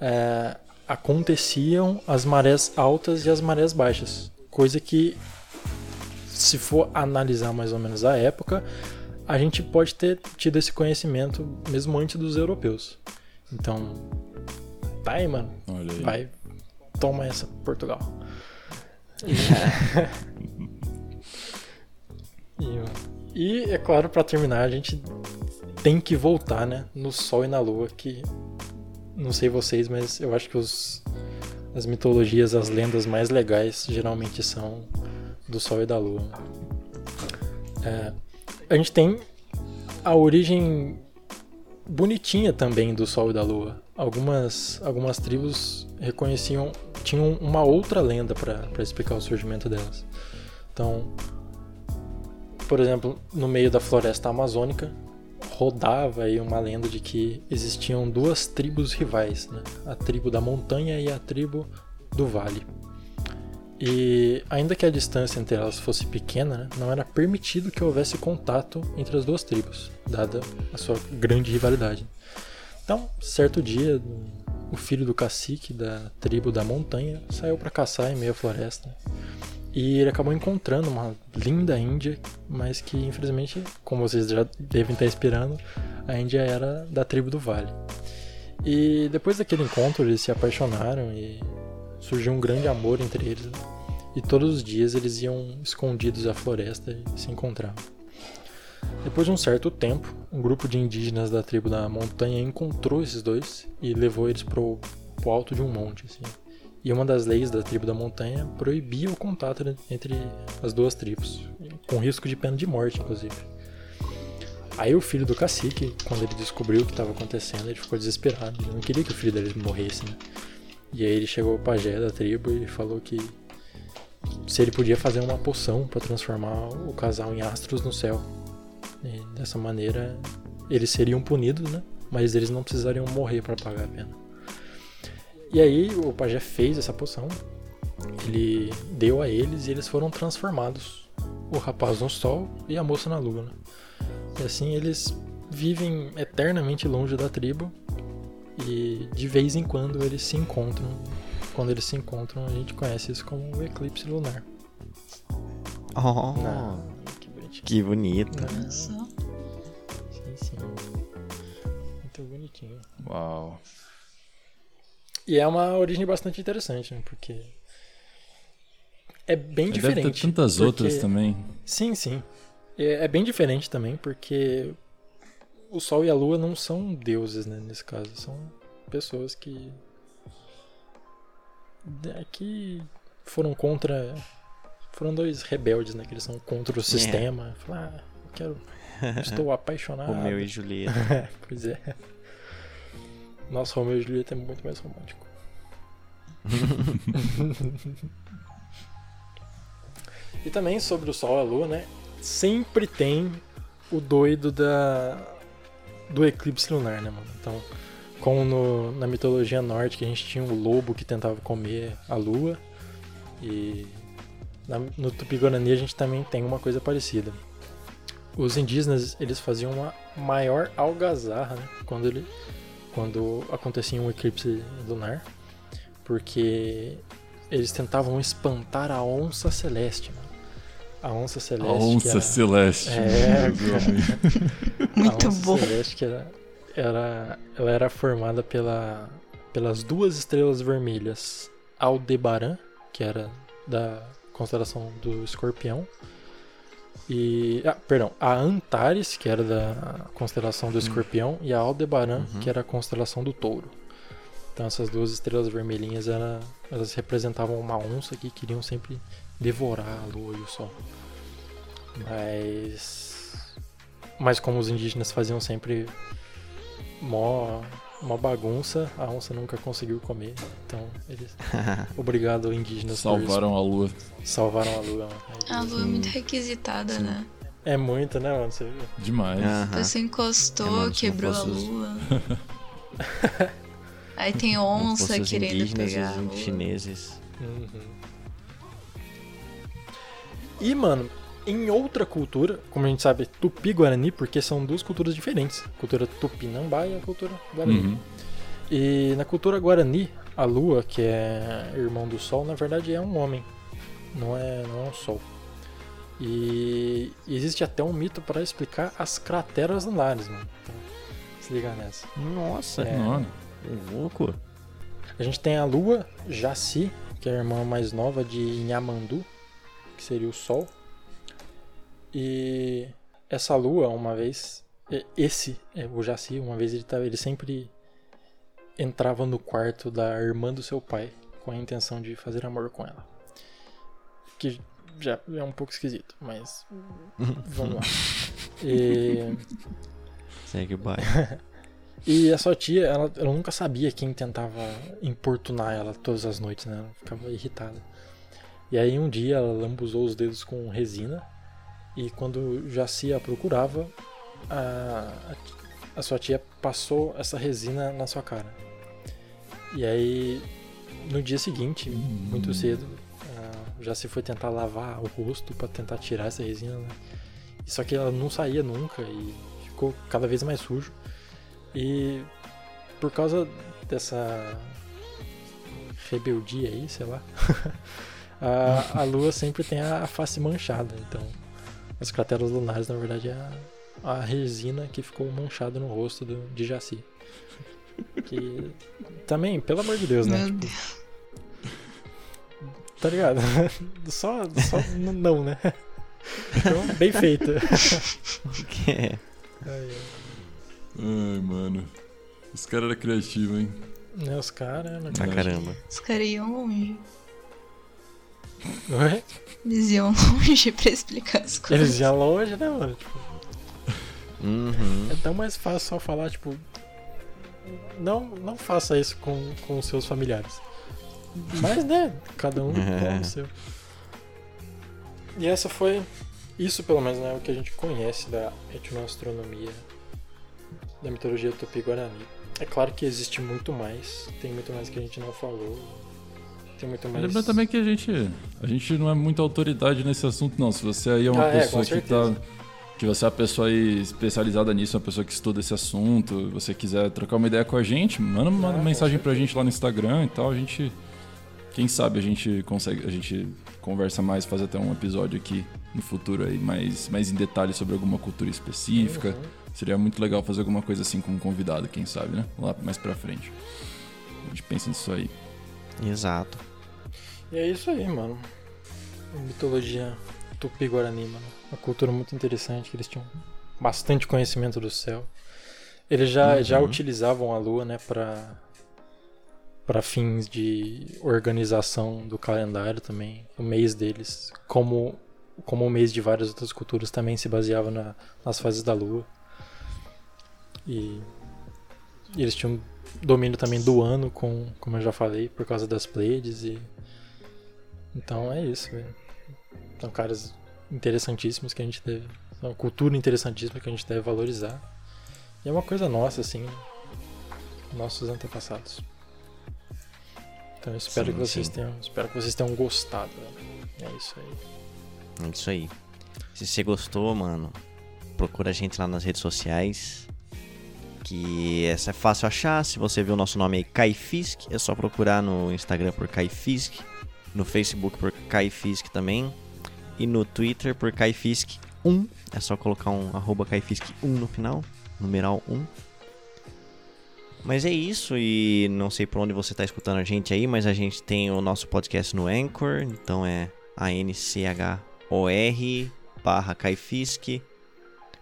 é, aconteciam as marés altas e as marés baixas. Coisa que, se for analisar mais ou menos a época, a gente pode ter tido esse conhecimento mesmo antes dos europeus. Então, tá aí, mano. Aí. Vai, toma essa, Portugal. e, mano. E, é claro, para terminar, a gente tem que voltar, né? No Sol e na Lua, que não sei vocês, mas eu acho que os, as mitologias, as lendas mais legais geralmente são do Sol e da Lua. É, a gente tem a origem bonitinha também do Sol e da Lua. Algumas, algumas tribos reconheciam, tinham uma outra lenda para explicar o surgimento delas. Então, por exemplo, no meio da floresta amazônica, rodava aí uma lenda de que existiam duas tribos rivais, né? a tribo da montanha e a tribo do vale. E ainda que a distância entre elas fosse pequena, né, não era permitido que houvesse contato entre as duas tribos, dada a sua grande rivalidade. Então, certo dia, o filho do cacique da tribo da montanha saiu para caçar em meio à floresta. E ele acabou encontrando uma linda Índia, mas que infelizmente, como vocês já devem estar esperando, a Índia era da tribo do Vale. E depois daquele encontro eles se apaixonaram e surgiu um grande amor entre eles. E todos os dias eles iam escondidos à floresta e se encontravam. Depois de um certo tempo, um grupo de indígenas da tribo da montanha encontrou esses dois e levou eles para o alto de um monte. Assim. E uma das leis da tribo da montanha proibia o contato entre as duas tribos, com risco de pena de morte, inclusive. Aí o filho do cacique, quando ele descobriu o que estava acontecendo, ele ficou desesperado. Ele não queria que o filho dele morresse, né? E aí ele chegou ao pajé da tribo e falou que se ele podia fazer uma poção para transformar o casal em astros no céu. E dessa maneira eles seriam punidos, né? Mas eles não precisariam morrer para pagar a pena. E aí o pajé fez essa poção, ele deu a eles e eles foram transformados. O rapaz no sol e a moça na lua. Né? E assim eles vivem eternamente longe da tribo e de vez em quando eles se encontram. Quando eles se encontram, a gente conhece isso como o eclipse lunar. Oh, que, bonitinho. que bonito. Só. Sim, sim. Muito bonitinho. Uau. E é uma origem bastante interessante, né? Porque é bem diferente. Deve ter tantas porque... outras também. Sim, sim. É, é bem diferente também, porque o Sol e a Lua não são deuses, né, nesse caso. São pessoas que. É, que foram contra. Foram dois rebeldes, né? Que eles são contra o é. sistema. É. Falar, ah, eu quero. Estou apaixonado. Romeu e Julieta. pois é. Nossa, Romeu e Julieta é muito mais romântico. e também sobre o Sol e a Lua, né? Sempre tem o doido da do eclipse lunar, né, mano? Então, como no, na mitologia nórdica a gente tinha um lobo que tentava comer a lua e na, no Tupi-Guarani a gente também tem uma coisa parecida. Os indígenas eles faziam uma maior algazarra né, quando ele quando acontecia um eclipse lunar, porque eles tentavam espantar a onça celeste, mano. A onça celeste. A onça era... celeste. É, Muito a onça bom. celeste que era, era, ela era formada pela, pelas duas estrelas vermelhas Aldebaran, que era da constelação do Escorpião, e. Ah, perdão, a Antares, que era da constelação do hum. Escorpião, e a Aldebaran, uhum. que era a constelação do Touro. Então essas duas estrelas vermelhinhas era, elas representavam uma onça que queriam sempre devorar a lua e o sol. Mas. Mas como os indígenas faziam sempre mó, mó bagunça, a onça nunca conseguiu comer. Então eles. Obrigado, indígenas. Salvaram a lua. Salvaram a lua. A lua é muito requisitada, Sim. né? É muito, né, mano? Você viu? Demais. Você encostou, é, quebrou a lua. Aí tem onça querendo pegar. Os chineses. Uhum. E, mano, em outra cultura, como a gente sabe, Tupi-Guarani, porque são duas culturas diferentes. A cultura Tupinambá e a cultura Guarani. Uhum. E na cultura Guarani, a lua, que é irmão do sol, na verdade é um homem, não é, não é um sol. E existe até um mito para explicar as crateras lunares, mano. Então, se liga nessa. Nossa, é, mano. louco. A gente tem a lua Jaci, que é a irmã mais nova de Inhamandu, que seria o sol. E essa lua, uma vez, esse, é, o Jaci, uma vez ele, tava, ele sempre entrava no quarto da irmã do seu pai com a intenção de fazer amor com ela. Que já é um pouco esquisito, mas vamos lá. E, Segue o baile. e a sua tia, ela, ela nunca sabia quem tentava importunar ela todas as noites, né? Ela ficava irritada. E aí um dia ela lambuzou os dedos com resina e quando Jaci a procurava, a, a, sua tia passou essa resina na sua cara. E aí no dia seguinte, muito cedo, a Jaci foi tentar lavar o rosto pra tentar tirar essa resina, né? Só que ela não saía nunca e ficou cada vez mais sujo. E por causa dessa rebeldia aí, sei lá, a, a lua sempre tem a face manchada. Então, as crateras lunares, na verdade, é a, a resina que ficou manchada no rosto do, de Jaci. Que também, pelo amor de Deus, né? Meu Tipo, Deus. Tá ligado? Só, só não, né? Então, bem feita. Que é. Ai, ai. Ai, mano. Os caras eram criativos, hein? Né, os caras, né? Ah, caramba. Os caras iam longe. Ué? Eles iam longe pra explicar as coisas. Eles iam longe, né, mano? Tipo, Uhum. é tão mais fácil só falar, tipo. Não, não faça isso com, com os seus familiares. Mas, né? Cada um É. com o seu. E essa foi. Isso, pelo menos, né, o que a gente conhece da etnoastronomia, da mitologia tupi-guarani. É claro que existe muito mais, tem muito mais que a gente não falou. Tem muito mais. Lembra também que a gente, a gente não é muita autoridade nesse assunto, não. Se você aí é uma Ah, é, pessoa com que tá. Que você é uma pessoa aí especializada nisso, uma pessoa que estuda esse assunto, você quiser trocar uma ideia com a gente, manda uma Ah, mensagem pra gente lá no Instagram e tal. A gente. Quem sabe a gente consegue. A gente conversa mais, faz até um episódio aqui no futuro aí, mais, mais em detalhes sobre alguma cultura específica. Uhum. Seria muito legal fazer alguma coisa assim com um convidado, quem sabe, né? Lá mais pra frente. A gente pensa nisso aí. Exato. E é isso aí, mano. Mitologia tupi-guarani, mano. Uma cultura muito interessante, que eles tinham bastante conhecimento do céu. Eles já, Uhum. já utilizavam a lua, né, pra, pra fins de organização do calendário também. O mês deles, como, como o mês de várias outras culturas, também se baseava na- nas fases da lua. E eles tinham domínio também do ano, com, como eu já falei, por causa das Pleiades e então é isso, velho. São caras interessantíssimos que a gente deve. Uma cultura interessantíssima que a gente deve valorizar. E é uma coisa nossa, assim. Nossos antepassados. Então eu espero Sim, que vocês sim. tenham. Espero que vocês tenham gostado. É isso aí. É isso aí. Se você gostou, mano, procura a gente lá nas redes sociais. Que essa é fácil achar. Se você viu o nosso nome aí, Kaifisk, é só procurar no Instagram por Kaifisk, no Facebook por Kaifisk também, e no Twitter por Kaifisk1. É só colocar um arroba Kaifisk1 no final, numeral 1. Mas é isso, e não sei por onde você está escutando a gente aí, mas a gente tem o nosso podcast no Anchor, então é A-N-C-H-O-R barra Kaifisk,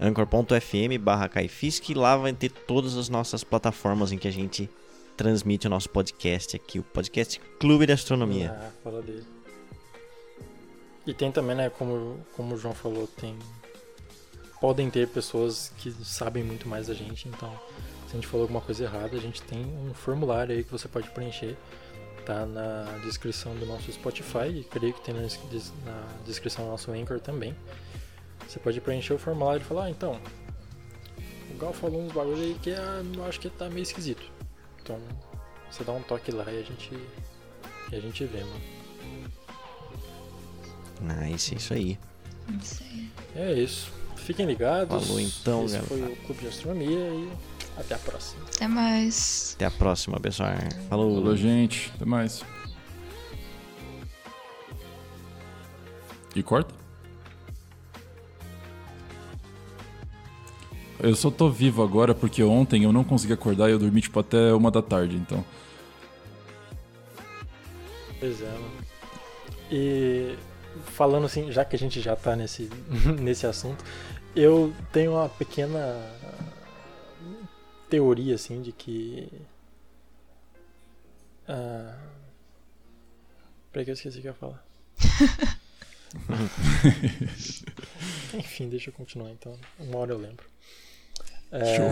anchor.fm barra Kaifisk, lá vai ter todas as nossas plataformas em que a gente transmite o nosso podcast aqui, o podcast Clube de Astronomia. Ah, fala dele. E tem também, né, como, como o João falou, tem. Podem ter pessoas que sabem muito mais da gente, então se a gente falou alguma coisa errada, a gente tem um formulário aí que você pode preencher. Tá na descrição do nosso Spotify e creio que tem na descrição do nosso Anchor também. Você pode preencher o formulário e falar, ah, então, o Gal falou uns bagulho aí que é, eu acho que tá meio esquisito. Então, você dá um toque lá e a gente, e a gente vê, mano. Nice, é isso aí. Isso aí. É isso. Fiquem ligados. Falou então, Esse galera. foi o Clube de Astronomia e até a próxima. Até mais. Até a próxima, pessoal. Falou. Falou, gente. Até mais. E corta? Eu só tô vivo agora porque ontem eu não consegui acordar e eu dormi tipo até uma da tarde, então. Pois é, mano. E falando assim, já que a gente já tá nesse, nesse assunto, eu tenho uma pequena teoria assim de que ah, Peraí que eu esqueci o que eu ia falar. Enfim, deixa eu continuar então. Uma hora eu lembro. É, Show.